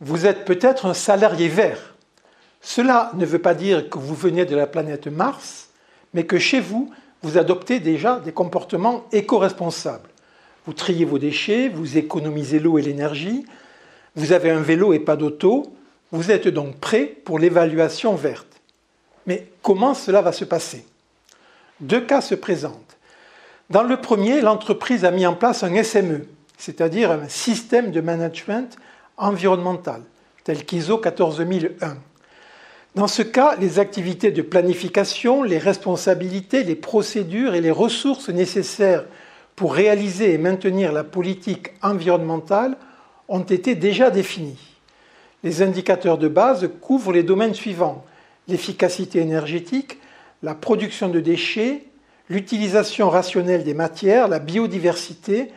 Vous êtes peut-être un salarié vert. Cela ne veut pas dire que vous venez de la planète Mars, mais que chez vous, vous adoptez déjà des comportements éco-responsables. Vous triez vos déchets, vous économisez l'eau et l'énergie, vous avez un vélo et pas d'auto, vous êtes donc prêt pour l'évaluation verte. Mais comment cela va se passer? Deux cas se présentent. Dans le premier, l'entreprise a mis en place un SME, c'est-à-dire un système de management environnemental, tel qu'ISO 14001. Dans ce cas, les activités de planification, les responsabilités, les procédures et les ressources nécessaires pour réaliser et maintenir la politique environnementale ont été déjà définies. Les indicateurs de base couvrent les domaines suivants l'efficacité énergétique, la production de déchets, l'utilisation rationnelle des matières, la biodiversité,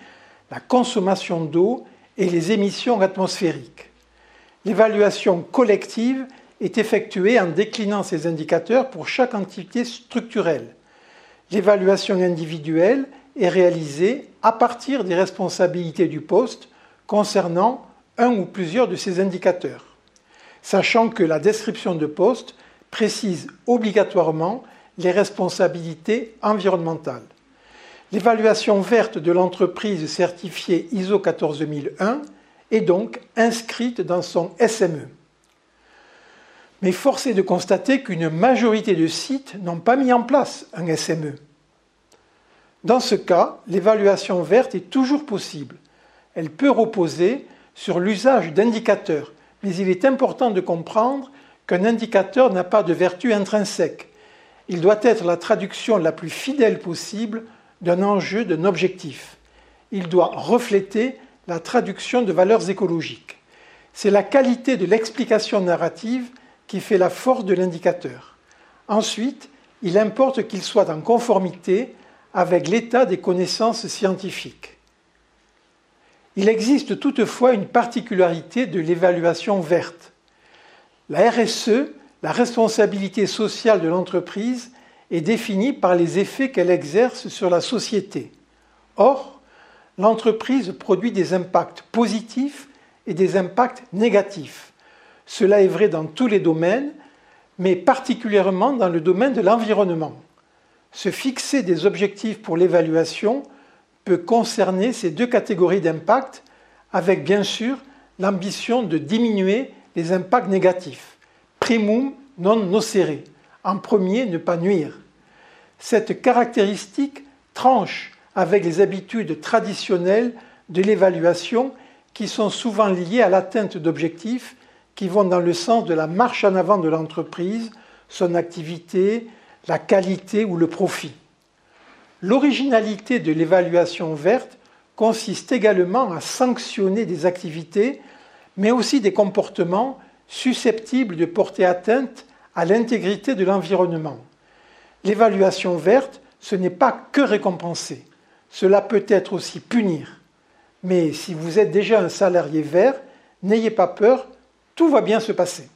la consommation d'eau et les émissions atmosphériques. L'évaluation collective est effectuée en déclinant ces indicateurs pour chaque entité structurelle. L'évaluation individuelle est réalisée à partir des responsabilités du poste concernant un ou plusieurs de ces indicateurs, sachant que la description de poste précise obligatoirement les responsabilités environnementales. L'évaluation verte de l'entreprise certifiée ISO 14001 est donc inscrite dans son SME. Mais force est de constater qu'une majorité de sites n'ont pas mis en place un SME. Dans ce cas, l'évaluation verte est toujours possible. Elle peut reposer sur l'usage d'indicateurs, mais il est important de comprendre qu'un indicateur n'a pas de vertu intrinsèque. Il doit être la traduction la plus fidèle possible d'un enjeu, d'un objectif. Il doit refléter la traduction de valeurs écologiques. C'est la qualité de l'explication narrative qui fait la force de l'indicateur. Ensuite, il importe qu'il soit en conformité avec l'état des connaissances scientifiques. Il existe toutefois une particularité de l'évaluation verte. La RSE, la responsabilité sociale de l'entreprise, est définie par les effets qu'elle exerce sur la société. Or, l'entreprise produit des impacts positifs et des impacts négatifs. Cela est vrai dans tous les domaines, mais particulièrement dans le domaine de l'environnement. Se fixer des objectifs pour l'évaluation peut concerner ces deux catégories d'impact, avec bien sûr l'ambition de diminuer les impacts négatifs. Primum non nocere. En premier, ne pas nuire. Cette caractéristique tranche avec les habitudes traditionnelles de l'évaluation qui sont souvent liées à l'atteinte d'objectifs qui vont dans le sens de la marche en avant de l'entreprise, son activité, la qualité ou le profit. L'originalité de l'évaluation verte consiste également à sanctionner des activités, mais aussi des comportements susceptibles de porter atteinte à l'intégrité de l'environnement. L'évaluation verte, ce n'est pas que récompenser, cela peut être aussi punir. Mais si vous êtes déjà un salarié vert, n'ayez pas peur, tout va bien se passer.